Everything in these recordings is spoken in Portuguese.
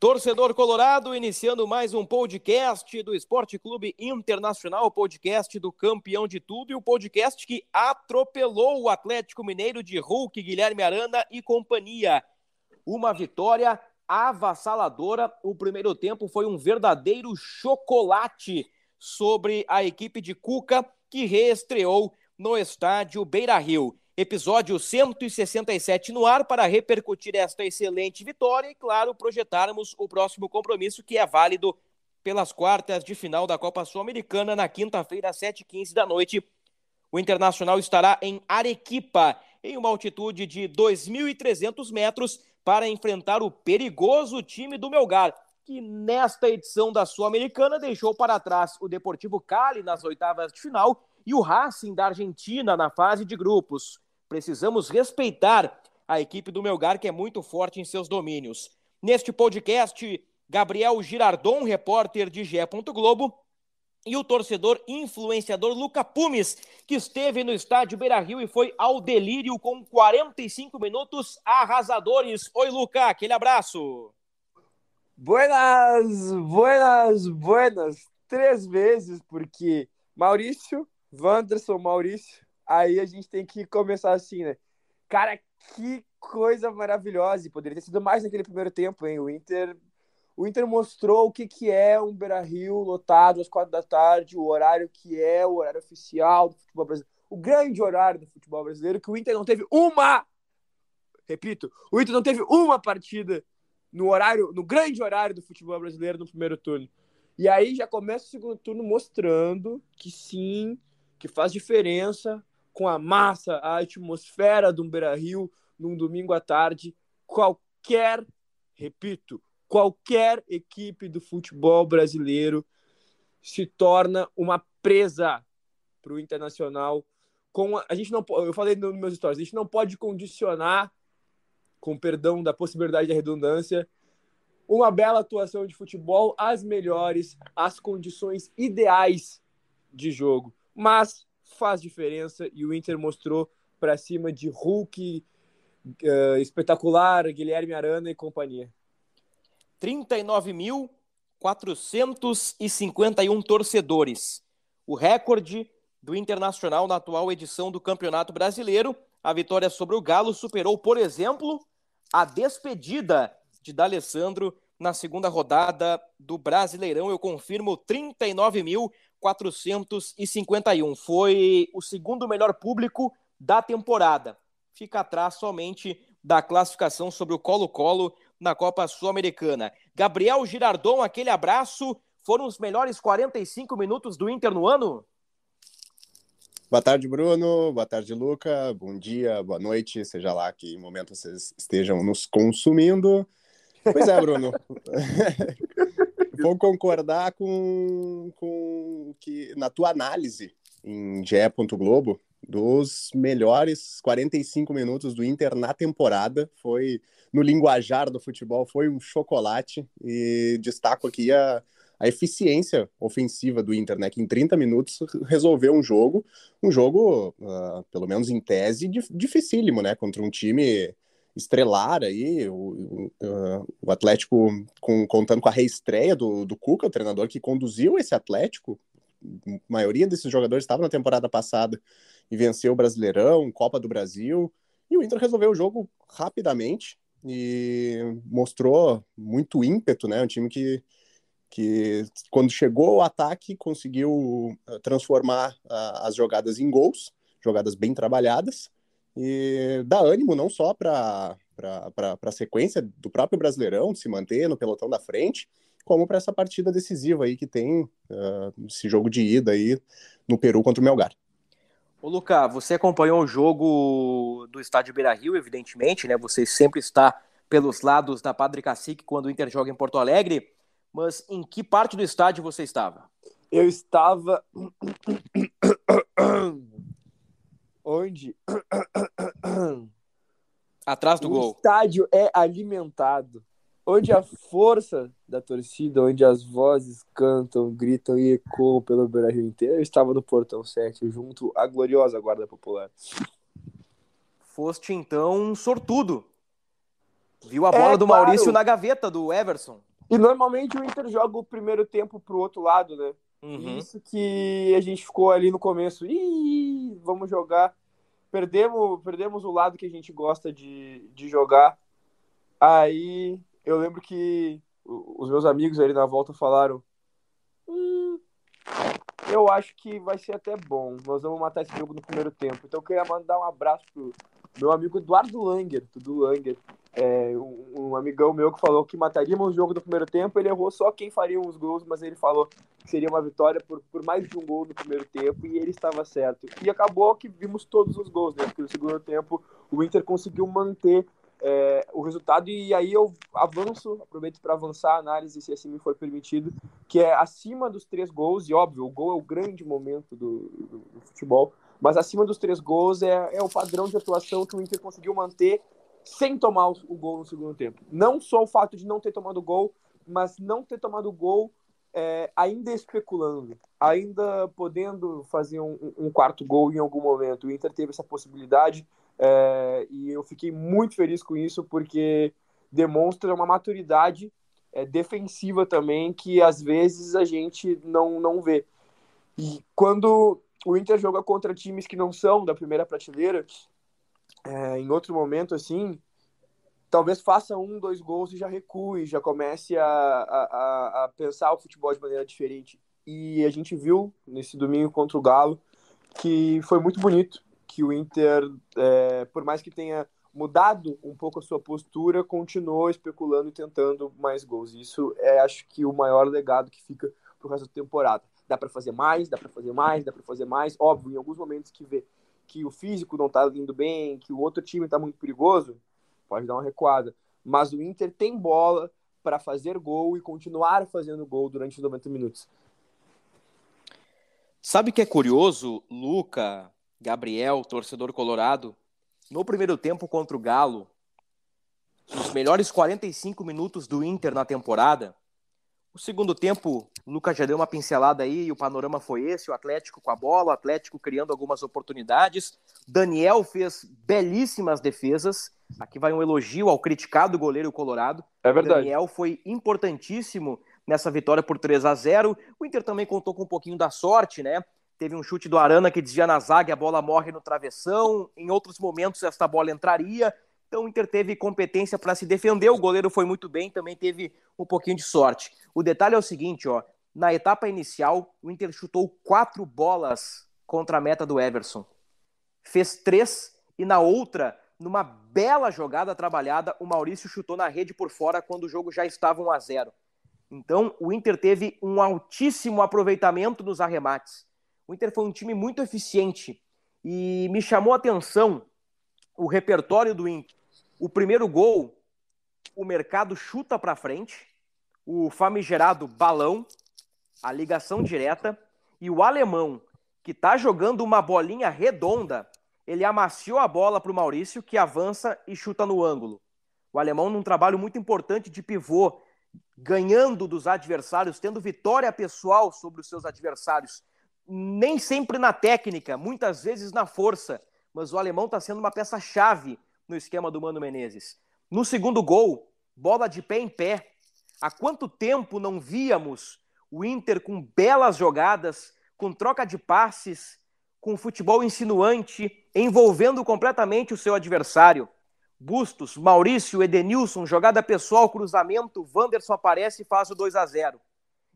Torcedor Colorado, iniciando mais um podcast do Esporte Clube Internacional, podcast do campeão de tudo e o podcast que atropelou o Atlético Mineiro de Hulk, Guilherme Arana e companhia. Uma vitória avassaladora. O primeiro tempo foi um verdadeiro chocolate sobre a equipe de Cuca, que reestreou no estádio Beira Rio. Episódio 167 no ar para repercutir esta excelente vitória e, claro, projetarmos o próximo compromisso que é válido pelas quartas de final da Copa Sul-Americana na quinta-feira, às 7h15 da noite. O Internacional estará em Arequipa, em uma altitude de 2.300 metros, para enfrentar o perigoso time do Melgar, que nesta edição da Sul-Americana deixou para trás o Deportivo Cali nas oitavas de final e o Racing da Argentina na fase de grupos. Precisamos respeitar a equipe do Melgar, que é muito forte em seus domínios. Neste podcast, Gabriel Girardon, repórter de Gé. Globo, e o torcedor influenciador Luca Pumes, que esteve no estádio Beira Rio e foi ao delírio com 45 minutos arrasadores. Oi, Luca, aquele abraço. Buenas, buenas, buenas. Três vezes, porque Maurício, Wanderson, Maurício, aí a gente tem que começar assim, né? Cara, que coisa maravilhosa. E poderia ter sido mais naquele primeiro tempo, hein? O Inter o Inter mostrou o que, que é um Beira-Rio lotado às quatro da tarde, o horário que é o horário oficial do futebol brasileiro, o grande horário do futebol brasileiro, que o Inter não teve uma, repito, o Inter não teve uma partida no horário, no grande horário do futebol brasileiro no primeiro turno. E aí já começa o segundo turno mostrando que sim, que faz diferença com a massa, a atmosfera do Beira-Rio num domingo à tarde, qualquer, repito, qualquer equipe do futebol brasileiro se torna uma presa para o internacional. Com a, a, gente não, eu falei nos meus stories, a gente não pode condicionar, com perdão da possibilidade da redundância, uma bela atuação de futebol às melhores, às condições ideais de jogo. Mas faz diferença e o Inter mostrou para cima de Hulk, uh, espetacular, Guilherme Arana e companhia. 39.451 torcedores. O recorde do Internacional na atual edição do Campeonato Brasileiro. A vitória sobre o Galo superou, por exemplo, a despedida de D'Alessandro na segunda rodada do Brasileirão. Eu confirmo 39.451. Foi o segundo melhor público da temporada. Fica atrás somente da classificação sobre o Colo-Colo na Copa Sul-Americana. Gabriel Girardon, aquele abraço. Foram os melhores 45 minutos do Inter no ano? Boa tarde, Bruno. Boa tarde, Luca. Bom dia, boa noite, seja lá que momento vocês estejam nos consumindo. Pois é, Bruno. Vou concordar com, com que na tua análise em GE. Globo dos melhores 45 minutos do Inter na temporada. Foi no linguajar do futebol, foi um chocolate. E destaco aqui a, a eficiência ofensiva do Inter, né? Que em 30 minutos resolveu um jogo, um jogo, uh, pelo menos em tese, dificílimo, né? Contra um time estrelar aí, o, o Atlético com, contando com a reestreia do, do Cuca, o treinador que conduziu esse Atlético. A maioria desses jogadores estava na temporada passada e venceu o Brasileirão, Copa do Brasil. E o Inter resolveu o jogo rapidamente e mostrou muito ímpeto, né? Um time que, que quando chegou ao ataque, conseguiu eh, transformar uh, as jogadas em gols, jogadas bem trabalhadas, e dá ânimo não só para a sequência do próprio Brasileirão, de se manter no pelotão da frente, como para essa partida decisiva aí que tem uh, esse jogo de ida aí no Peru contra o Melgar. Ô, Luca, você acompanhou o jogo do estádio Beira Rio, evidentemente, né? Você sempre está pelos lados da Padre Cacique quando o Inter joga em Porto Alegre, mas em que parte do estádio você estava? Eu estava. Onde? Atrás do o gol. estádio é alimentado. Onde a força da torcida, onde as vozes cantam, gritam e ecoam pelo Beira Rio inteiro, eu estava no Portão 7, junto à gloriosa Guarda Popular. Foste então um sortudo. Viu a bola É, do claro. Maurício na gaveta do Everson. E normalmente o Inter joga o primeiro tempo pro outro lado, né? Uhum. Isso que a gente ficou ali no começo. Ih, vamos jogar. Perdemos, perdemos o lado que a gente gosta de, de jogar. Aí eu lembro que os meus amigos ali na volta falaram: "Hum, eu acho que vai ser até bom. Nós vamos matar esse jogo no primeiro tempo. Então eu queria mandar um abraço pro meu amigo Eduardo Langer, Dudu Langer. É, um, um amigão meu que falou que mataríamos o jogo no primeiro tempo. Ele errou só quem faria os gols, mas ele falou que seria uma vitória por, por mais de um gol no primeiro tempo e ele estava certo. E acabou que vimos todos os gols, né? Porque no segundo tempo o Inter conseguiu manter é, o resultado e aí eu avanço, aproveito para avançar a análise, se assim me for permitido, que é acima dos três gols, e óbvio, o gol é o grande momento do, do- do futebol, mas acima dos três gols é, é o padrão de atuação que o Inter conseguiu manter sem tomar o, gol no segundo tempo. Não só o fato de não ter tomado o gol, mas não ter tomado o gol é, ainda especulando, ainda podendo fazer um, um quarto gol em algum momento. O Inter teve essa possibilidade é, e eu fiquei muito feliz com isso porque demonstra uma maturidade é, defensiva também que às vezes a gente não, não vê. E quando o Inter joga contra times que não são da primeira prateleira, é, em outro momento assim, talvez faça um, dois gols e já recue, já comece a, a, a- pensar o futebol de maneira diferente. E a gente viu nesse domingo contra o Galo que foi muito bonito, que o Inter, é, por mais que tenha mudado um pouco a sua postura, continuou especulando e tentando mais gols. Isso é, acho que, o maior legado que fica pro resto da temporada. Dá para fazer mais, dá para fazer mais, dá para fazer mais. Óbvio, em alguns momentos que vê que o físico não tá indo bem, que o outro time tá muito perigoso, pode dar uma recuada. Mas o Inter tem bola para fazer gol e continuar fazendo gol durante os 90 minutos. Sabe que é curioso, Luca, Gabriel, torcedor colorado? No primeiro tempo contra o Galo, os melhores 45 minutos do Inter na temporada. O segundo tempo, o Lucas já deu uma pincelada aí e o panorama foi esse: o Atlético com a bola, o Atlético criando algumas oportunidades. Daniel fez belíssimas defesas. Aqui vai um elogio ao criticado goleiro colorado. É O verdade. Daniel foi importantíssimo nessa vitória por 3 a 0 O Inter também contou com um pouquinho da sorte, né? Teve um chute do Arana que desvia na zaga a bola morre no travessão. Em outros momentos, esta bola entraria. Então o Inter teve competência para se defender. O goleiro foi muito bem, também teve um pouquinho de sorte. O detalhe é o seguinte, ó. Na etapa inicial, o Inter chutou quatro bolas contra a meta do Everson. Fez três e na outra, numa bela jogada trabalhada, o Maurício chutou na rede por fora quando o jogo já estava 1 a 0. Então, o Inter teve um altíssimo aproveitamento nos arremates. O Inter foi um time muito eficiente e me chamou a atenção o repertório do Inter. O primeiro gol, o mercado chuta para frente, o famigerado balão, a ligação direta e o alemão que está jogando uma bolinha redonda, ele amaciou a bola para o Maurício que avança e chuta no ângulo. O alemão num trabalho muito importante de pivô, ganhando dos adversários, tendo vitória pessoal sobre os seus adversários. Nem sempre na técnica, muitas vezes na força, mas o alemão está sendo uma peça-chave no esquema do Mano Menezes. No segundo gol, bola de pé em pé. Há quanto tempo não víamos o Inter com belas jogadas, com troca de passes, com futebol insinuante, envolvendo completamente o seu adversário? Bustos, Maurício, Edenilson, jogada pessoal, cruzamento, Wanderson aparece e faz o 2 a 0.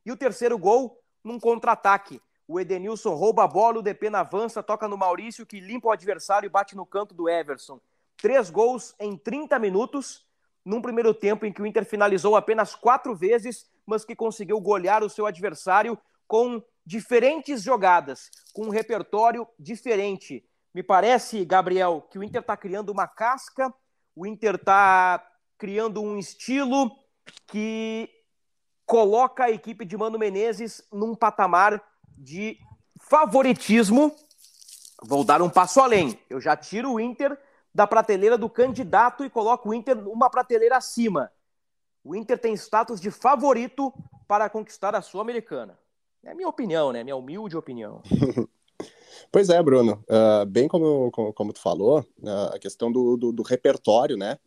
E o terceiro gol num contra-ataque. O Edenilson rouba a bola, o DP avança, toca no Maurício, que limpa o adversário e bate no canto do Everson. Três gols em 30 minutos, num primeiro tempo em que o Inter finalizou apenas quatro vezes, mas que conseguiu golear o seu adversário com diferentes jogadas, com um repertório diferente. Me parece, Gabriel, que o Inter está criando uma casca, o Inter está criando um estilo que coloca a equipe de Mano Menezes num patamar de favoritismo. Vou dar um passo além. Eu já tiro o Inter da prateleira do candidato e coloco o Inter uma prateleira acima. O Inter tem status de favorito para conquistar a Sul-Americana. É minha opinião, né? Minha humilde opinião. pois é, Bruno. Uh, bem como, como, como, tu falou, uh, a questão do, do, do, repertório, né?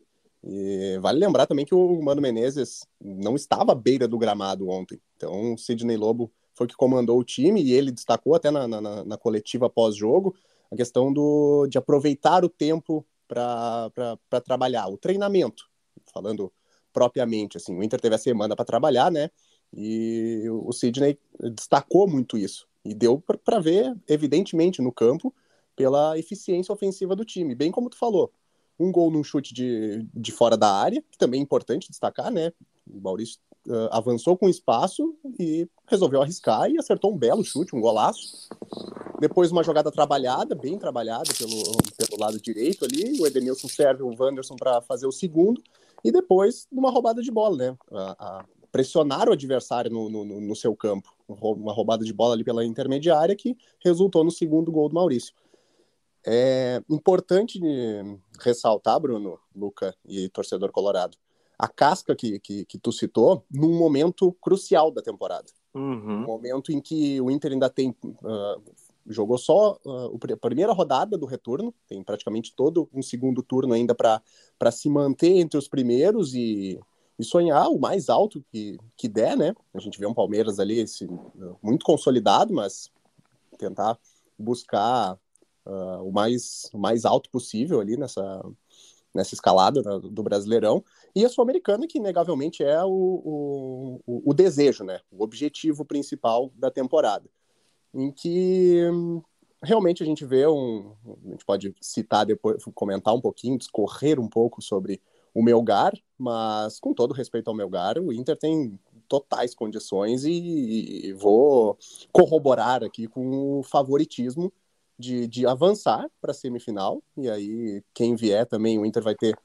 E vale lembrar também que o Mano Menezes não estava à beira do gramado ontem. Então, o Sidney Lobo foi que comandou o time e ele destacou até na, na, na coletiva pós-jogo a questão do, de aproveitar o tempo para trabalhar, o treinamento, falando propriamente, assim, o Inter teve a semana para trabalhar, né, e o Sidney destacou muito isso, e deu para ver, evidentemente, no campo, pela eficiência ofensiva do time, bem como tu falou, um gol num chute de, de fora da área, que também é importante destacar, né, o Maurício uh, avançou com espaço e resolveu arriscar e acertou um belo chute, um golaço. Depois uma jogada trabalhada, bem trabalhada pelo, pelo lado direito ali, o Edenilson serve o Wanderson para fazer o segundo, e depois uma roubada de bola, né? A, a pressionar o adversário no, no, no, seu campo. Uma roubada de bola ali pela intermediária que resultou no segundo gol do Maurício. É importante ressaltar, Bruno, Luca e torcedor colorado, a casca que, que, que tu citou num momento crucial da temporada. Uhum. Um momento em que o Inter ainda tem. Uh, jogou só uh, a primeira rodada do retorno, tem praticamente todo um segundo turno ainda para se manter entre os primeiros e, e sonhar o mais alto que, que der, né? A gente vê um Palmeiras ali esse, muito consolidado, mas tentar buscar uh, o, mais, o mais alto possível ali nessa, nessa escalada do Brasileirão. E a Sul-Americana, que inegavelmente é o, o, o, desejo, né? o objetivo principal da temporada. Em que realmente a gente vê um. A gente pode citar depois, comentar um pouquinho, discorrer um pouco sobre o Melgar, mas com todo respeito ao Melgar, o Inter tem totais condições e, e vou corroborar aqui com o favoritismo de, de avançar para a semifinal. E aí, quem vier também, o Inter vai ter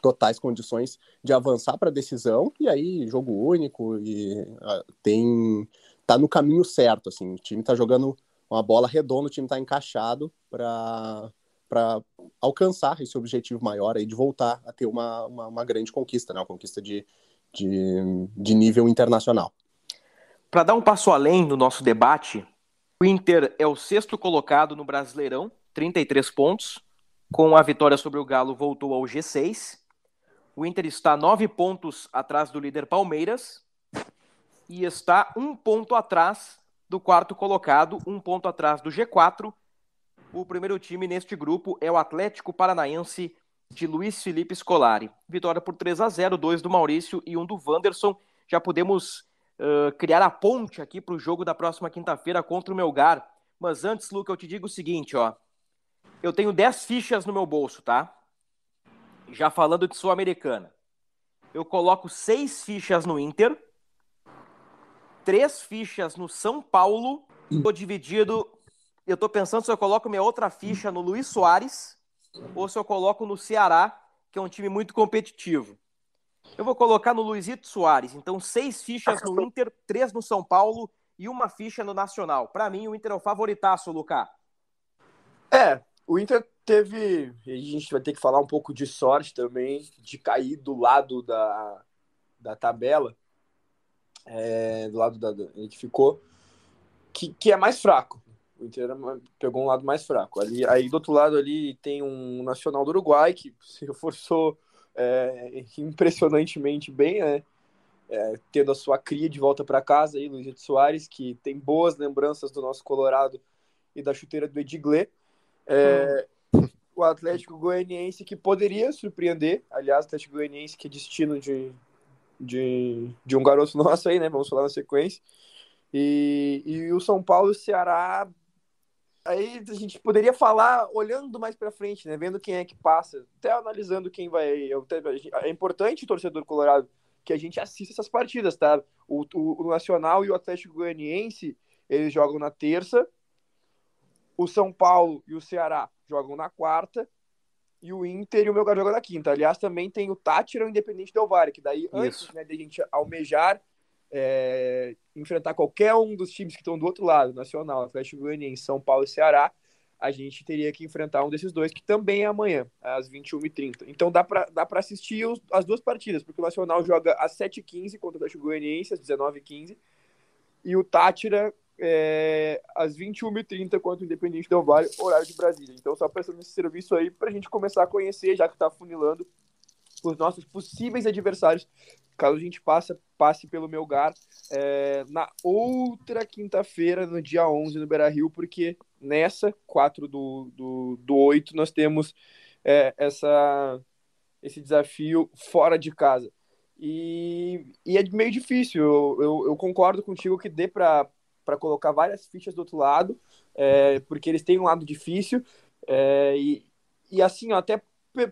totais condições de avançar para a decisão e aí jogo único e uh, tem tá no caminho certo assim. O time está jogando uma bola redonda o time está encaixado para para alcançar esse objetivo maior aí de voltar a ter uma, uma, uma grande conquista né? Uma conquista de, de, de nível internacional. Para dar um passo além no nosso debate o Inter é o sexto colocado no Brasileirão 33 pontos. Com a vitória sobre o Galo, voltou ao G6. O Inter está nove pontos atrás do líder Palmeiras e está um ponto atrás do quarto colocado, um ponto atrás do G4. O primeiro time neste grupo é o Atlético Paranaense de Luiz Felipe Scolari. Vitória por 3 a 0, dois do Maurício e um do Wanderson. Já podemos uh, criar a ponte aqui para o jogo da próxima quinta-feira contra o Melgar. Mas antes, Luca, eu te digo o seguinte, ó eu tenho 10 fichas no meu bolso, tá? Já falando de Sul-Americana. Eu coloco seis fichas no Inter, três fichas no São Paulo. Tô dividido. Eu tô pensando se eu coloco minha outra ficha no Luiz Soares ou se eu coloco no Ceará, que é um time muito competitivo. Eu vou colocar no Luizito Soares. Então, seis fichas no Inter, três no São Paulo e uma ficha no Nacional. Para mim, o Inter é o favoritaço, Lucas. É, o Inter teve. A gente vai ter que falar um pouco de sorte também, de cair do lado da, da tabela. É, do lado da. A gente ficou. Que, que é mais fraco. O Inter pegou um lado mais fraco. Ali, aí do outro lado ali tem um Nacional do Uruguai que se reforçou é, impressionantemente bem, né? É, tendo a sua cria de volta para casa aí, Luiz Soares, que tem boas lembranças do nosso Colorado e da chuteira do Edgley. É, o Atlético Goianiense que poderia surpreender, aliás, o Atlético Goianiense que é destino de, de, de um garoto nosso aí, né? Vamos falar na sequência. E, e o São Paulo e o Ceará. Aí a gente poderia falar olhando mais para frente, né? Vendo quem é que passa, até analisando quem vai. É importante, torcedor colorado, que a gente assista essas partidas, tá? O, o, o Nacional e o Atlético Goianiense eles jogam na terça. O São Paulo e o Ceará jogam na quarta. E o Inter e o Melgar jogam na quinta. Aliás, também tem o Tátira e o Independente Del Valle, que daí, Isso. antes né, de a gente almejar é, enfrentar qualquer um dos times que estão do outro lado, Nacional, Atlético Goianiense, São Paulo e Ceará, a gente teria que enfrentar um desses dois, que também é amanhã, às 21h30. Então dá para dá assistir os, as duas partidas, porque o Nacional joga às 7h15 contra o Atlético Goianiense, às 19h15, e o Tátira é, às 21h30 contra o Independente Del Vale, horário de Brasília. Então só prestando esse serviço aí para a gente começar a conhecer, já que está funilando os nossos possíveis adversários, caso a gente passe, passe pelo Melgar é, na outra quinta-feira, no dia 11, no Beira-Rio, porque nessa, 4 do, do, do 8, nós temos é, essa, esse desafio fora de casa. E, e é meio difícil, eu, eu, eu concordo contigo que dê para colocar várias fichas do outro lado, é, porque eles têm um lado difícil, é, e, e assim, ó, até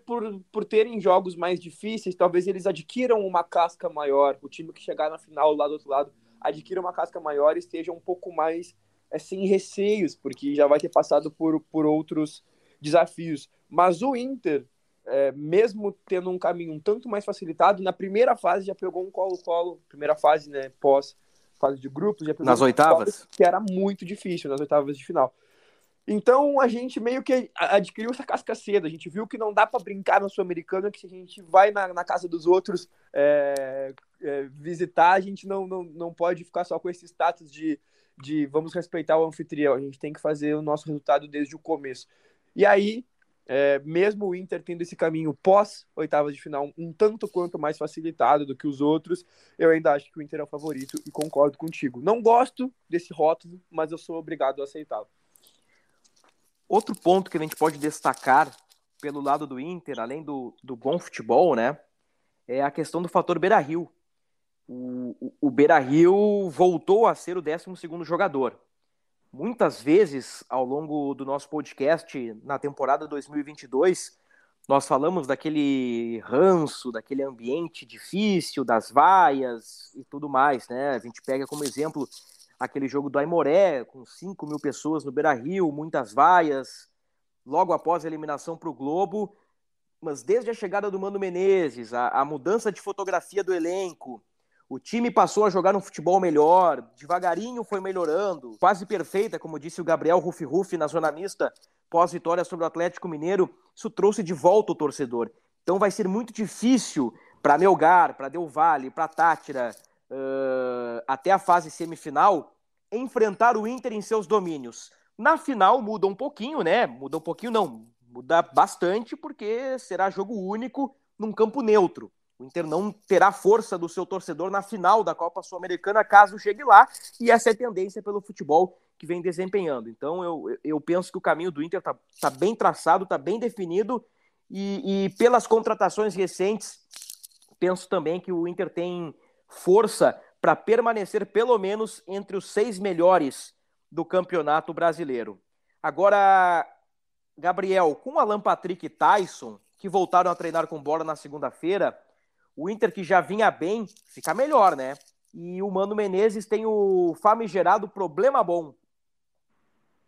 por, por terem jogos mais difíceis, talvez eles adquiram uma casca maior. O time que chegar na final lá do outro lado adquira uma casca maior e esteja um pouco mais é, sem receios, porque já vai ter passado por, por outros desafios. Mas o Inter, é, mesmo tendo um caminho um tanto mais facilitado, na primeira fase já pegou um colo-colo, primeira fase, né, pós fase de grupos, nas oitavas, que era muito difícil nas oitavas de final. Então a gente meio que adquiriu essa casca cedo. A gente viu que não dá para brincar no Sul-Americano, que se a gente vai na, na casa dos outros é, é, visitar, a gente não, não, não pode ficar só com esse status de, de vamos respeitar o anfitrião. A gente tem que fazer o nosso resultado desde o começo. E aí, é, mesmo o Inter tendo esse caminho pós oitavas de final um tanto quanto mais facilitado do que os outros, eu ainda acho que o Inter é o favorito e concordo contigo. Não gosto desse rótulo, mas eu sou obrigado a aceitá-lo. Outro ponto que a gente pode destacar pelo lado do Inter, além do, do bom futebol, né, é a questão do fator Beira-Rio. O, o, o Beira-Rio voltou a ser o 12 jogador. Muitas vezes, ao longo do nosso podcast, na temporada 2022, nós falamos daquele ranço, daquele ambiente difícil, das vaias e tudo mais, né? A gente pega como exemplo aquele jogo do Aimoré, com 5 mil pessoas no Beira Rio, muitas vaias, logo após a eliminação para o Globo. Mas desde a chegada do Mano Menezes, a, a, mudança de fotografia do elenco, o time passou a jogar um futebol melhor, devagarinho foi melhorando, quase perfeita, como disse o Gabriel Rufi Rufi na zona mista, pós-vitória sobre o Atlético Mineiro. Isso trouxe de volta o torcedor. Então vai ser muito difícil para Melgar, para Del Valle, para Tátira, uh, até a fase semifinal, enfrentar o Inter em seus domínios. Na final muda um pouquinho, né? Muda um pouquinho, não, muda bastante, porque será jogo único num campo neutro. O Inter não terá força do seu torcedor na final da Copa Sul-Americana caso chegue lá, e essa é a tendência pelo futebol que vem desempenhando. Então eu, eu penso que o caminho do Inter está tá bem traçado, está bem definido, e, e pelas contratações recentes, penso também que o Inter tem força para permanecer pelo menos entre os seis melhores do campeonato brasileiro. Agora, Gabriel, com Alan Patrick e Tyson, que voltaram a treinar com bola na segunda-feira, o Inter que já vinha bem, fica melhor, né? E o Mano Menezes tem o famigerado problema bom.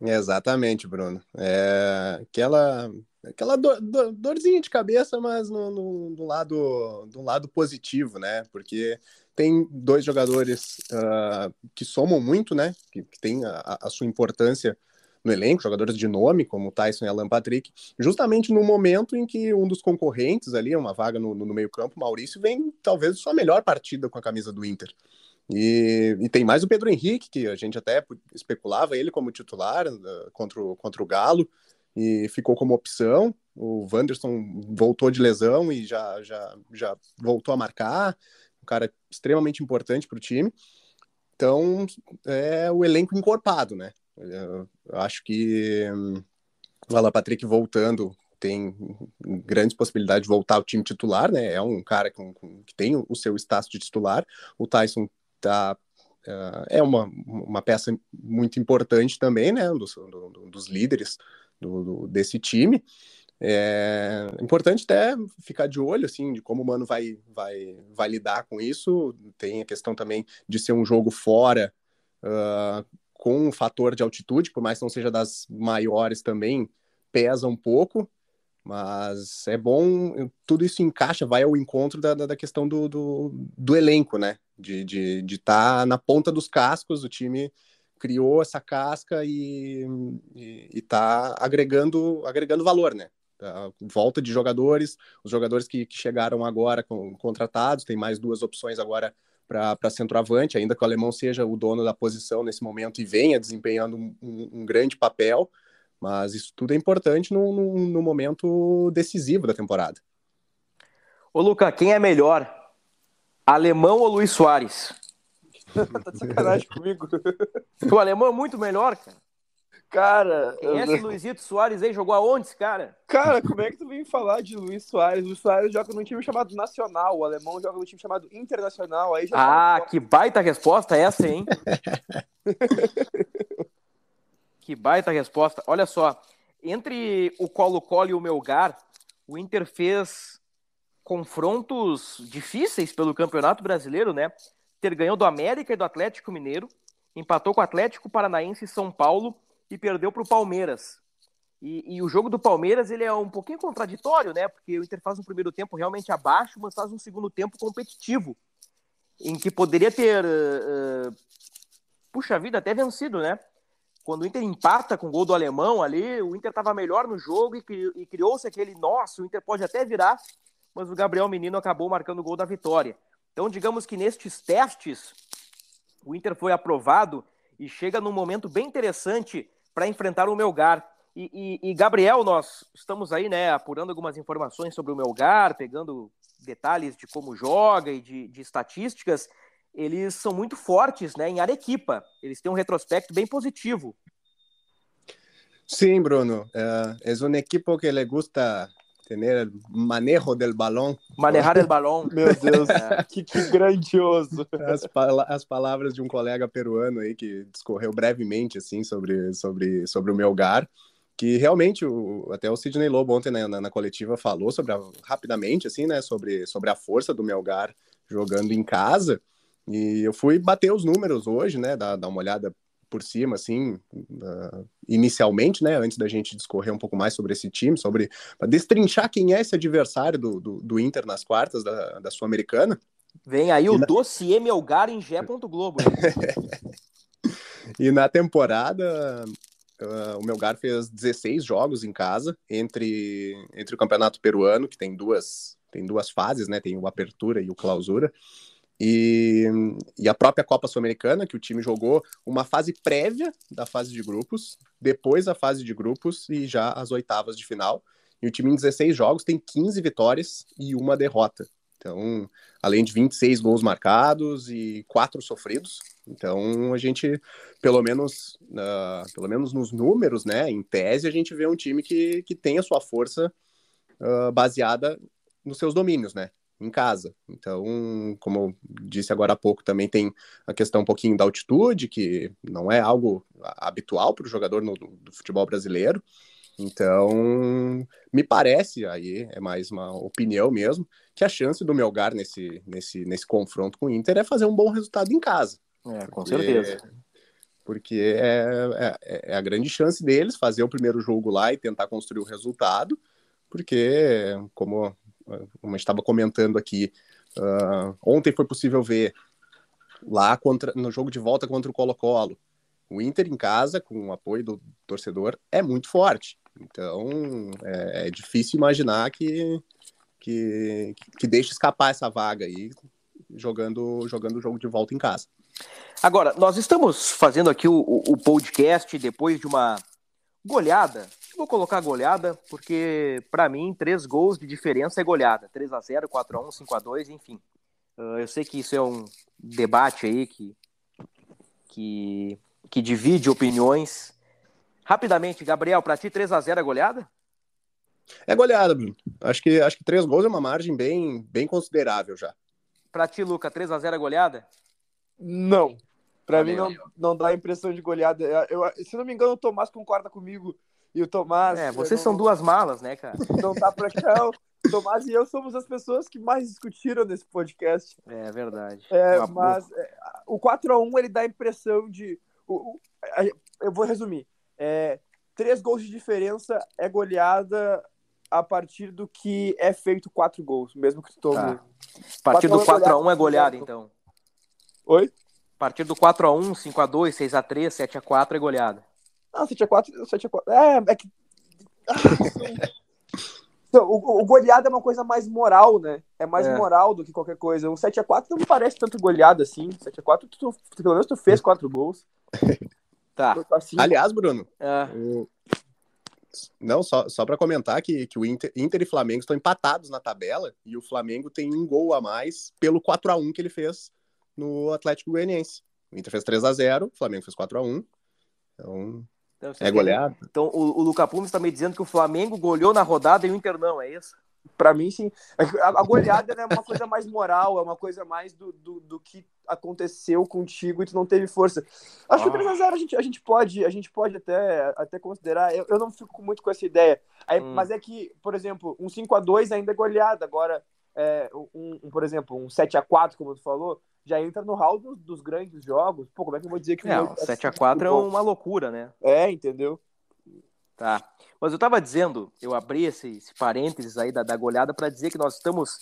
Exatamente, Bruno. É aquela aquela dor, dor, dorzinha de cabeça, mas no, no, no, lado, do lado positivo, né? Porque tem dois jogadores uh, que somam muito, né? Que, que tem a, a, sua importância no elenco, jogadores de nome, como Tyson e Alan Patrick, justamente no momento em que um dos concorrentes ali, uma vaga no, no meio-campo, Maurício, vem talvez sua melhor partida com a camisa do Inter. E, e, tem mais o Pedro Henrique, que a gente até especulava ele como titular uh, contra, o, contra o Galo, e ficou como opção. O Wanderson voltou de lesão e já, já, já voltou a marcar. Um cara extremamente importante para o time. Então, é o elenco encorpado, né? Eu acho que hum, o Alan Patrick voltando tem grandes possibilidades de voltar ao time titular, né? É um cara com, com, que tem o seu status de titular. O Tyson tá, uh, é uma, uma peça muito importante também, né? Dos, do, dos líderes do, do, desse time. É importante até ficar de olho, assim, de como o Mano vai, vai, vai lidar com isso. Tem a questão também de ser um jogo fora, uh, com o fator de altitude, por mais que não seja das maiores também, pesa um pouco, mas é bom, tudo isso encaixa, vai ao encontro da, da questão do, do, do, elenco, né? De estar de, de tá na ponta dos cascos, o time criou essa casca e está agregando, agregando valor, né? A volta de jogadores, os jogadores que, que chegaram agora com, contratados, tem mais duas opções agora para centroavante, ainda que o alemão seja o dono da posição nesse momento e venha desempenhando um, um, grande papel, mas isso tudo é importante no, no, no, momento decisivo da temporada. Ô, Luca, quem é melhor? Alemão ou Luiz Soares? tá de sacanagem comigo. O alemão é muito melhor, cara. Cara. É esse Luizito Soares aí? Jogou aonde esse cara? Cara, como é que tu vem falar de Luiz Soares? Luiz Soares joga num time chamado Nacional, o alemão joga num time chamado Internacional. Aí ah, que baita resposta essa, hein? que baita resposta. Olha só, entre o Colo-Colo e o Melgar, o Inter fez confrontos difíceis pelo Campeonato Brasileiro, né? Ter ganhou do América e do Atlético Mineiro, empatou com o Atlético Paranaense e São Paulo e perdeu para o Palmeiras. E, e, o jogo do Palmeiras ele é um pouquinho contraditório, né? Porque o Inter faz um primeiro tempo realmente abaixo, mas faz um segundo tempo competitivo, em que poderia ter, uh, uh, puxa vida, até vencido, né? Quando o Inter empata com o gol do alemão ali, o Inter estava melhor no jogo e, e criou-se aquele, nossa, o Inter pode até virar, mas o Gabriel Menino acabou marcando o gol da vitória. Então, digamos que nestes testes, o Inter foi aprovado e chega num momento bem interessante para enfrentar o Melgar. E, e, e, Gabriel, nós estamos aí, né, apurando algumas informações sobre o Melgar, pegando detalhes de como joga e de, de estatísticas. Eles são muito fortes, né, em Arequipa. Eles têm um retrospecto bem positivo. Sim, Bruno. É um equipo que le gusta ter manejo del balão. Manejar el balão. Meu Deus, é. que, que, grandioso. As, as, palavras de um colega peruano aí que discorreu brevemente assim sobre, sobre, sobre o Melgar, que realmente o, até o Sidney Lobo ontem na, na, na coletiva falou sobre a, rapidamente assim, né, sobre, sobre a força do Melgar jogando em casa. E eu fui bater os números hoje, né, dar, dar uma olhada por cima, assim, uh, inicialmente, né, antes da gente discorrer um pouco mais sobre esse time, sobre destrinchar quem é esse adversário do, do, do Inter nas quartas da, da Sul-Americana. Vem aí e o na... dossiê Melgar em Gé. Globo. e na temporada, uh, o Melgar fez 16 jogos em casa, entre, entre o Campeonato Peruano, que tem duas, tem duas fases, né, tem o Apertura e o Clausura, e, e a própria Copa Sul-Americana, que o time jogou uma fase prévia da fase de grupos, depois a fase de grupos e já as oitavas de final. E o time em 16 jogos tem 15 vitórias e uma derrota. Então, além de 26 gols marcados e quatro sofridos. Então, a gente, pelo menos, uh, pelo menos nos números, né, em tese, a gente vê um time que, que tem a sua força uh, baseada nos seus domínios, né? Em casa. Então, como eu disse agora há pouco, também tem a questão um pouquinho da altitude, que não é algo habitual para o jogador no, do futebol brasileiro. Então, me parece, aí é mais uma opinião mesmo, que a chance do Melgar nesse, nesse, nesse confronto com o Inter é fazer um bom resultado em casa. É, com porque, certeza. Porque é, é, é a grande chance deles fazer o primeiro jogo lá e tentar construir o resultado, porque, como como a gente estava comentando aqui, uh, ontem foi possível ver lá contra, no jogo de volta contra o Colo-Colo. O Inter em casa, com o apoio do torcedor, é muito forte. Então é, é difícil imaginar que, que, que deixe escapar essa vaga aí jogando, jogando o jogo de volta em casa. Agora, nós estamos fazendo aqui o, o podcast depois de uma goleada Vou colocar goleada, porque para mim, três gols de diferença é goleada. 3 a 0 4 a 1 5 a 2 enfim. Uh, eu sei que isso é um debate aí que, que, que divide opiniões. Rapidamente, Gabriel, para ti 3 a 0 é goleada? É goleada, Bruno. Acho que, acho que três gols é uma margem bem, bem considerável já. Para ti, Luca, 3 a 0 é goleada? Não. Para mim não, não dá a impressão de goleada. Eu, se não me engano, o Tomás concorda comigo e o Tomás. É, vocês não, são duas malas, né, cara? Não tá pra cá. O Tomás e eu somos as pessoas que mais discutiram nesse podcast. É verdade. É, mas é, o 4x1 ele dá a impressão de. O, eu vou resumir. É, três gols de diferença é goleada a partir do que é feito quatro gols, mesmo que tu tome. Tá. A partir do 4x1 é goleada, então. Oi? A partir do 4x1, 5x2, 6x3, 7x4 é goleada. Não, 7x4, 7x4. É, é que. Então, o, o goleada é uma coisa mais moral, né? É mais É. moral do que qualquer coisa. Um 7x4 não me parece tanto goleada assim. 7x4, tu, tu- pelo menos tu fez quatro gols. Tá. Tá assim, Aliás, Bruno, É. o- não, só, só para comentar que, que o Inter, Inter e Flamengo estão empatados na tabela e o Flamengo tem um gol a mais pelo 4 a 1 que ele fez no Atlético Goianiense. O Inter fez 3 a 0 o Flamengo fez 4 a 1 Então, Então, é tem- goleado. Então, o, o Luca Pumes está me dizendo que o Flamengo goleou na rodada e o Inter não, é isso? Pra mim, sim. É A, a goleada né, é uma coisa mais moral, é uma coisa mais do, do, do que aconteceu contigo e tu não teve força. Acho que o Ah. 3x0 a gente, a gente pode, a gente pode até, até considerar. Eu, eu não fico muito com essa ideia. Aí, Hum. Mas é que, por exemplo, um 5x2 ainda é goleada. Agora, é, um, um, por exemplo, um 7x4, como tu falou, já entra no hall dos, dos grandes jogos. Pô, como é que eu vou dizer que É, meu o é 7x4 é uma loucura, né? É, entendeu? Tá. Mas eu tava dizendo, eu abri esse, esse parênteses aí da, da goleada para dizer que nós estamos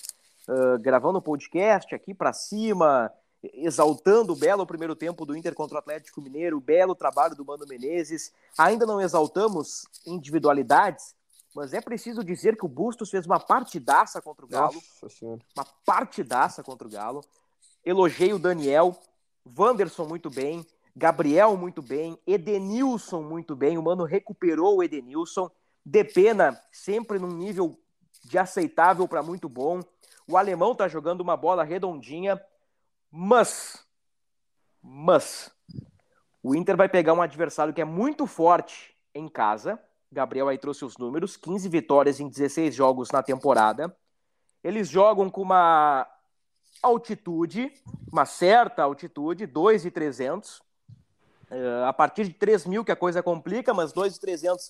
ah, gravando um podcast aqui para cima, exaltando o belo primeiro tempo do Inter contra o Atlético Mineiro, o belo trabalho do Mano Menezes. Ainda não exaltamos individualidades, mas é preciso dizer que o Bustos fez uma partidaça contra o Galo. Nossa senhora. uma partidaça contra o Galo. Elogiei o Daniel, Wanderson muito bem, Gabriel muito bem, Edenilson muito bem. O Mano recuperou o Edenilson. Depena sempre num nível de aceitável para muito bom. O alemão tá jogando uma bola redondinha, mas mas o Inter vai pegar um adversário que é muito forte em casa. Gabriel aí trouxe os números, 15 vitórias em 16 jogos na temporada. Eles jogam com uma altitude, uma certa altitude, 2,300. É, a partir de 3 mil que a coisa complica, mas 2,300,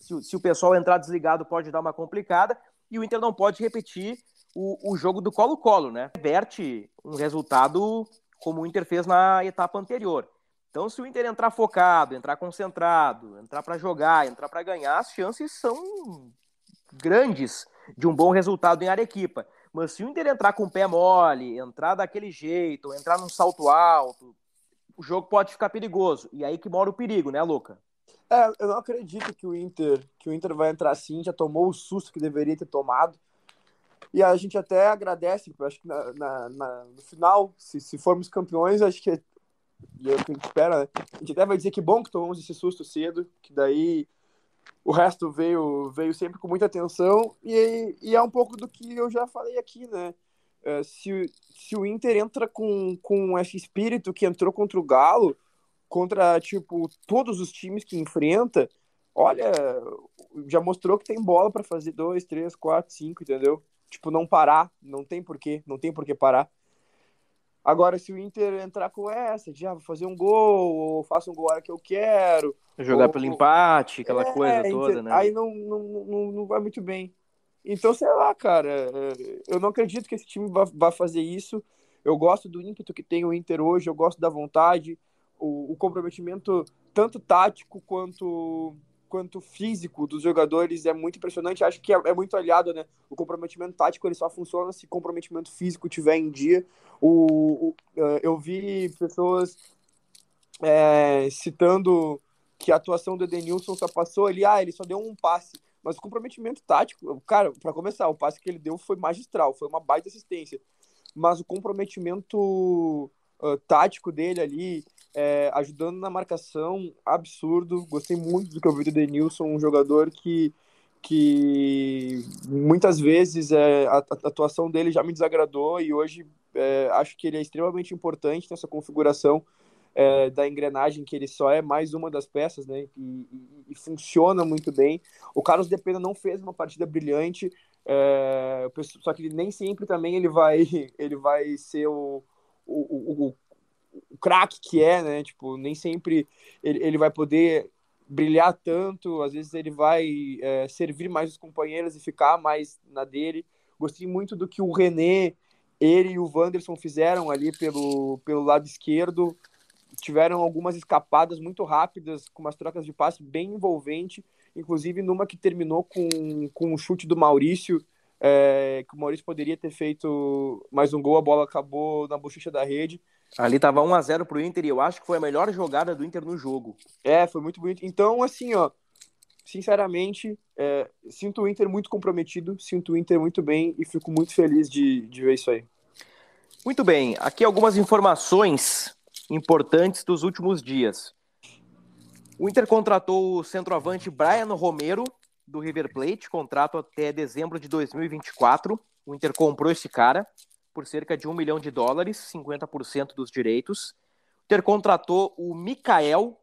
se, se o pessoal entrar desligado, pode dar uma complicada. E o Inter não pode repetir o, o jogo do Colo-Colo, né? Verte um resultado como o Inter fez na etapa anterior. Então, se o Inter entrar focado, entrar concentrado, entrar para jogar, entrar para ganhar, as chances são grandes de um bom resultado em Arequipa. Mas se o Inter entrar com o pé mole, entrar daquele jeito, entrar num salto alto, o jogo pode ficar perigoso. E aí que mora o perigo, né, Luca? É, eu não acredito que o Inter, que o Inter vai entrar assim, já tomou o susto que deveria ter tomado. E a gente até agradece, acho que na, na- na- no final, se, se formos campeões, acho que e é o que a gente espera, né? A gente até vai dizer que bom que tomamos esse susto cedo, que daí o resto veio, veio sempre com muita atenção, e, e é um pouco do que eu já falei aqui, né? É, se, se o Inter entra com, com esse espírito que entrou contra o Galo, contra, tipo, todos os times que enfrenta, olha, já mostrou que tem bola para fazer dois, três, quatro, cinco, entendeu? Tipo, não parar, não tem porquê, não tem porquê parar. Agora, se o Inter entrar com essa, de ah, vou fazer um gol, ou faço um gol a hora que eu quero, Jogar Ou- pelo empate, aquela é, coisa toda, né? Aí não, não, não, não vai muito bem. Então, sei lá, cara, eu não acredito que esse time vá, vá fazer isso. Eu gosto do ímpeto que tem o Inter hoje, eu gosto da vontade, o, o comprometimento tanto tático quanto, quanto físico dos jogadores é muito impressionante. Acho que é, é muito aliado, né? O comprometimento tático ele só funciona se comprometimento físico tiver em dia. O, o- eh, eu vi pessoas é, citando que a atuação do Edenilson só passou ali, ah, ele só deu um passe. Mas o comprometimento tático, cara, para começar, o passe que ele deu foi magistral, foi uma baita assistência. Mas o comprometimento ah, tático dele ali, é, ajudando na marcação, absurdo. Gostei muito do que eu vi do Edenilson, um jogador que, que muitas vezes é, a, a atuação dele já me desagradou e hoje é, acho que ele é extremamente importante nessa configuração é, da engrenagem, que ele só é mais uma das peças, né? E, e- e funciona muito bem. O Carlos Depena não fez uma partida brilhante, é, só que nem sempre também ele vai, ele vai ser o, o, o, o- craque que é, né? Tipo, nem sempre ele, ele vai poder brilhar tanto, às vezes ele vai é, servir mais os companheiros e ficar mais na dele. Gostei muito do que o René, ele e o Wanderson fizeram ali pelo, pelo lado esquerdo tiveram algumas escapadas muito rápidas, com umas trocas de passe bem envolvente, inclusive numa que terminou com, com um chute do Maurício, é, que o Maurício poderia ter feito mais um gol, a bola acabou na bochecha da rede. Ali tava 1 a 0 pro Inter e eu acho que foi a melhor jogada do Inter no jogo. É, foi muito bonito. Então, assim, ó, sinceramente, é, sinto o Inter muito comprometido, sinto o Inter muito bem e fico muito feliz de, de ver isso aí. Muito bem, aqui algumas informações importantes dos últimos dias. O Inter contratou o centroavante Brian Romero, do River Plate, contrato até dezembro de 2024. O Inter comprou esse cara por cerca de um milhão de dólares, 50% dos direitos. O Inter contratou o Mikael,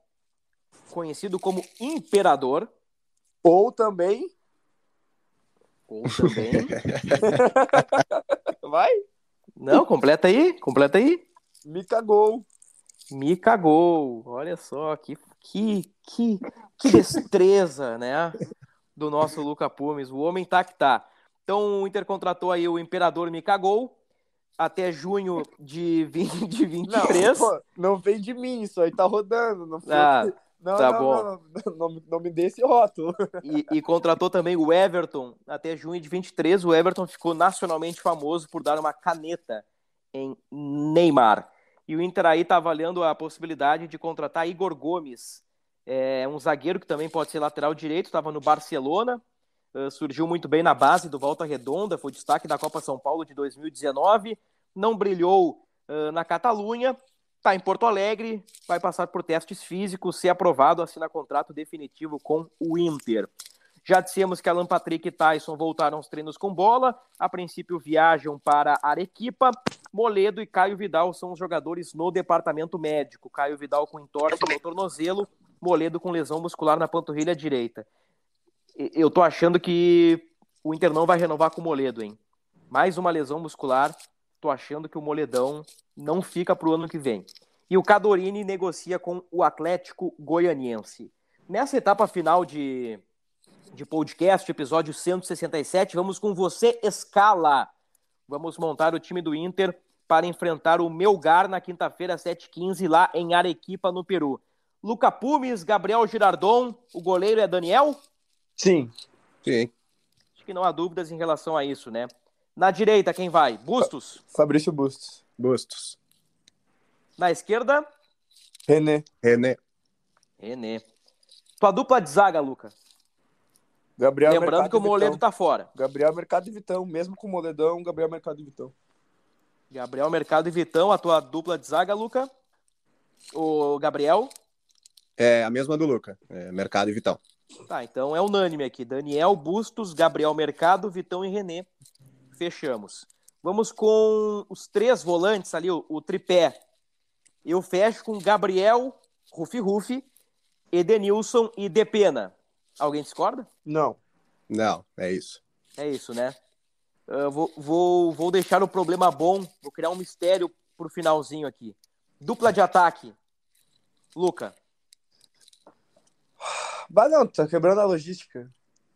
conhecido como Imperador. Ou também. Ou também. Vai? Não, completa aí, completa aí. Me cagou. Me cagou. Olha só, que, que, que, que destreza, né? Do nosso Luca Pumes. O homem tá que tá. Então o Inter contratou aí o Imperador Me cagou até junho de, 20, de 23. Não, pô, não vem de mim, isso aí tá rodando. Não foi... Ah, Não, Tá não, bom. não, não, não, não me dê esse rótulo. E, e contratou também o Everton até junho de 23. O Everton ficou nacionalmente famoso por dar uma caneta em Neymar. E o Inter aí tá avaliando a possibilidade de contratar Igor Gomes, é um zagueiro que também pode ser lateral direito, estava no Barcelona, eh, surgiu muito bem na base do Volta Redonda, foi destaque da Copa São Paulo de 2019, não brilhou eh, na Catalunha, está em Porto Alegre, vai passar por testes físicos, ser aprovado, assina contrato definitivo com o Inter. Já dissemos que Alan Patrick e Tyson voltaram aos treinos com bola. A princípio viajam para Arequipa. Moledo e Caio Vidal são os jogadores no departamento médico. Caio Vidal com entorse no tornozelo, Moledo com lesão muscular na panturrilha direita. Eu tô achando que o Inter não vai renovar com o Moledo, hein? Mais uma lesão muscular. Tô achando que o Moledão não fica pro ano que vem. E o Cadorini negocia com o Atlético Goianiense. Nessa etapa final de, de podcast, episódio 167, vamos com você, Escala. Vamos montar o time do Inter para enfrentar o Melgar na quinta-feira, 7h15, lá em Arequipa, no Peru. Luca Pumes, Gabriel Girardon, o goleiro é Daniel? Sim. Sim. Acho que não há dúvidas em relação a isso, né? Na direita, quem vai? Bustos. Fabrício Bustos. Bustos. Na esquerda, René. René. René. Tua dupla de zaga, Luca. Gabriel Lembrando Mercado que o Vitão. Moledo tá fora. Gabriel Mercado e Vitão. Mesmo com o Moledão, Gabriel Mercado e Vitão. Gabriel Mercado e Vitão, a tua dupla de zaga, Luca. O Gabriel. É a mesma do Luca. É, Mercado e Vitão. Tá, então é unânime aqui. Daniel, Bustos, Gabriel Mercado, Vitão e René. Fechamos. Vamos com os três volantes ali, o, o tripé. Eu fecho com Gabriel, Rufi Rufi, Edenilson e Depena. Alguém discorda? Não. Não, é isso. É isso, né? Eu vou, vou, vou deixar o problema bom, vou criar um mistério pro finalzinho aqui. Dupla de ataque. Luca. Bah, não, tá quebrando a logística.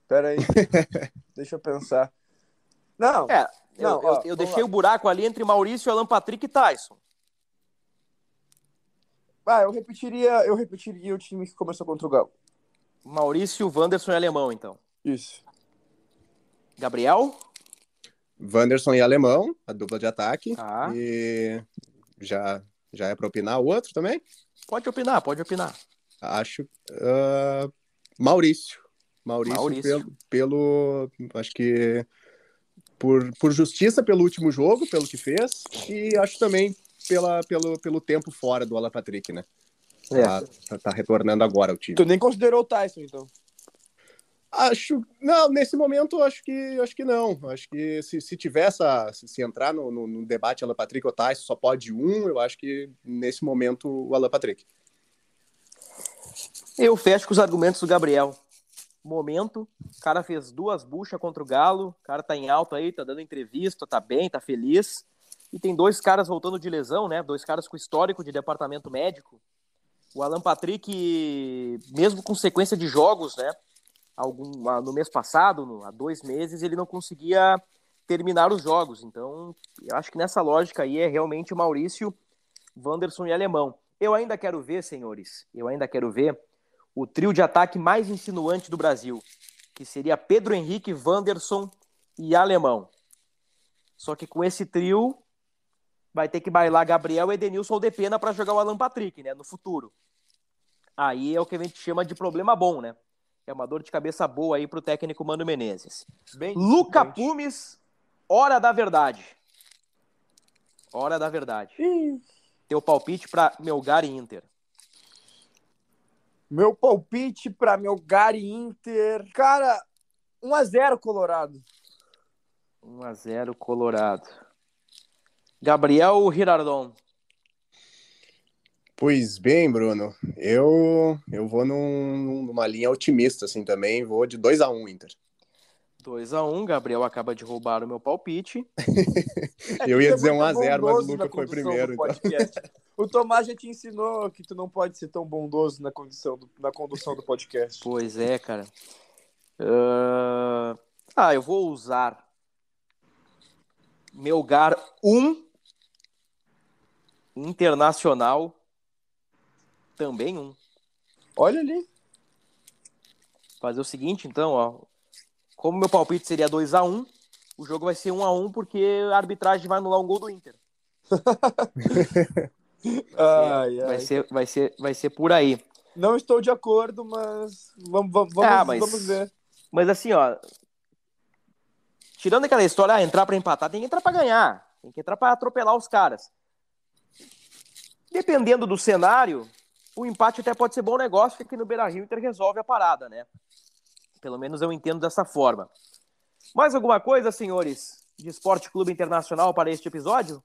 Pera aí. Deixa eu pensar. Não, É, eu, Não, eu- ó, eu vamos deixei lá. o buraco ali entre Maurício, Alan Patrick e Tyson. ah, eu repetiria, eu repetiria o time que começou contra o Galo. Maurício, Wanderson e Alemão, então. Isso. Gabriel? Wanderson e Alemão, a dupla de ataque. Tá. E já, já é para opinar o outro também? Pode opinar, pode opinar. Acho. ah, Maurício. Maurício, Maurício. Pelo, pelo. Acho que. Por, por justiça pelo último jogo, pelo que fez. E acho também pela, pelo, pelo tempo fora do Alan Patrick, né? É. Tá, tá- tá retornando agora ao time. Tu nem considerou o Tyson, então. Acho. Não, nesse momento acho que acho que não. Acho que se, se tiver essa. Se, se entrar no, no, no debate Alan Patrick ou Tyson, só pode um, eu acho que nesse momento o Alan Patrick. Eu fecho com os argumentos do Gabriel. Momento, o cara fez duas buchas contra o Galo, o cara tá em alta aí, tá dando entrevista, tá bem, tá feliz. E tem dois caras voltando de lesão, né? Dois caras com histórico de departamento médico. O Alan Patrick, mesmo com sequência de jogos, né? Algum, ah, no mês passado, no- há dois meses, ele não conseguia terminar os jogos. Então, eu acho que nessa lógica aí é realmente Maurício, Wanderson e Alemão. Eu ainda quero ver, senhores, eu ainda quero ver o trio de ataque mais insinuante do Brasil, que seria Pedro Henrique, Wanderson e Alemão. Só que com esse trio vai ter que bailar Gabriel, Edenilson ou Depena para jogar o Alan Patrick, né, no futuro. Aí é o que a gente chama de problema bom, né? É uma dor de cabeça boa aí pro técnico Mano Menezes. Bem Luca distante. Pumes, hora da verdade. Hora da verdade. Ih, Teu palpite para Melgar e Inter. Meu palpite pra meu Gary Inter. Cara, 1x0 Colorado. 1 a 0 Colorado. Gabriel Girardon. Pois bem, Bruno, eu eu vou num- numa linha otimista assim também, vou de 2 a 1 Inter. 2 a 1 Gabriel acaba de roubar o meu palpite. Eu ia é dizer muito 1 a 0, mas o Luca foi primeiro, então. O Tomás já te ensinou que tu não pode ser tão bondoso na condição do- na condução do podcast. Pois é, cara. Ah, Ah, eu vou usar Melgar 1 Internacional também 1. Olha ali. Fazer o seguinte, então, ó. Como meu palpite seria 2 a 1 o jogo vai ser 1 a 1 porque a arbitragem vai anular um gol do Inter. Ai, Vai ai. ser, vai ser, vai ser por aí. Não estou de acordo, mas vamos, vamos, Ah, mas- vamos ver. Mas assim, ó. Tirando aquela história, ah, entrar pra empatar, tem que entrar pra ganhar. Tem que entrar pra atropelar os caras. Dependendo do cenário, o empate até pode ser bom negócio, porque no Beira Rio Inter resolve a parada, né? Pelo menos eu entendo dessa forma. Mais alguma coisa, senhores, de Esporte Clube Internacional para este episódio?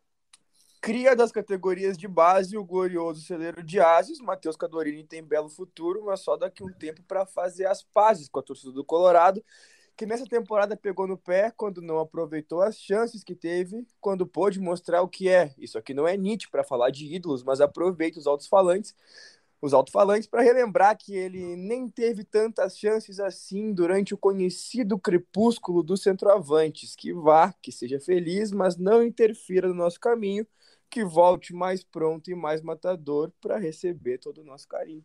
Cria das categorias de base, o glorioso celeiro de Ases, Matheus Cadorini tem belo futuro, mas só daqui um tempo para fazer as pazes com a torcida do Colorado, que nessa temporada pegou no pé quando não aproveitou as chances que teve, quando pôde mostrar o que é. Isso aqui não é Nietzsche para falar de ídolos, mas aproveita os altos-falantes, os alto-falantes para relembrar que ele nem teve tantas chances assim durante o conhecido crepúsculo dos centroavantes. Que vá, que seja feliz, mas não interfira no nosso caminho que volte mais pronto e mais matador para receber todo o nosso carinho.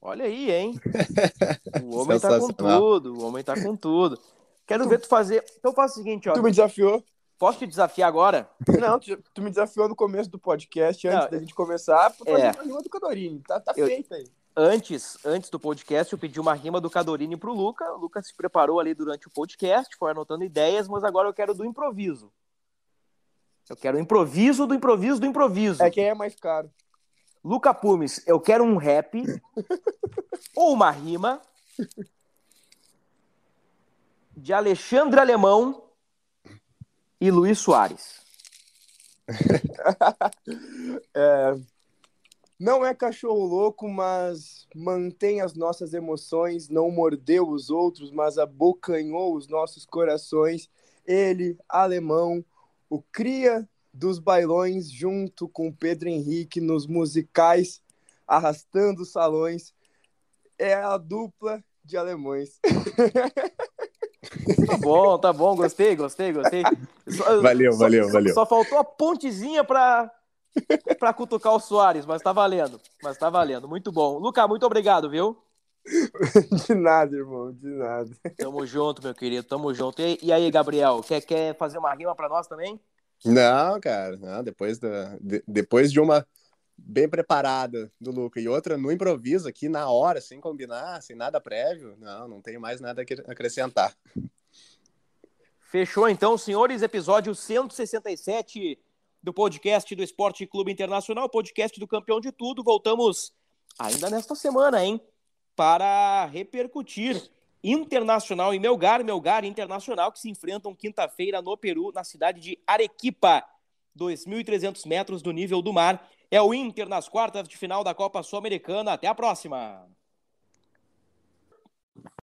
Olha aí, hein? O homem tá com tudo, o homem tá com tudo. Quero ver tu fazer. Então faz o seguinte, ó. Tu me desafiou? Posso te desafiar agora? Não, tu, tu me desafiou no começo do podcast, antes Não, da gente começar, pra fazer é. uma rima do Cadorini. Tá, tá Eu- feita aí. Antes, antes do podcast, eu pedi uma rima do Cadorini pro Luca. O Luca se preparou ali durante o podcast, foi anotando ideias, mas agora eu quero do improviso. Eu quero o improviso do improviso do improviso. É quem é mais caro. Luca Pumes, eu quero um rap ou uma rima de Alexandre Alemão e Luiz Soares. É, não é cachorro louco, mas mantém as nossas emoções, não mordeu os outros, mas abocanhou os nossos corações. Ele, alemão, o cria dos bailões, junto com Pedro Henrique nos musicais, arrastando salões. É a dupla de alemães. Tá bom, tá bom, gostei, gostei, gostei. Só- Valeu, só- valeu, só- valeu. Só faltou a pontezinha pra, pra cutucar o Soares, mas tá valendo. Mas tá valendo, muito bom. Luca, muito obrigado, viu? De nada, irmão, de nada. Tamo junto, meu querido, tamo junto. E, e aí, Gabriel, quer, quer fazer uma rima pra nós também? Não, cara, não, depois, da, de- depois de uma bem preparada do Luca e outra no improviso aqui na hora, sem combinar, sem nada prévio, não, não tenho mais nada a acrescentar. Fechou então, senhores, episódio 167 do podcast do Esporte Clube Internacional, podcast do campeão de tudo. Voltamos ainda nesta semana, hein? Para repercutir Internacional e Melgar, Melgar Internacional, que se enfrentam quinta-feira no Peru, na cidade de Arequipa, 2.300 metros do nível do mar. É o Inter nas quartas de final da Copa Sul-Americana. Até a próxima!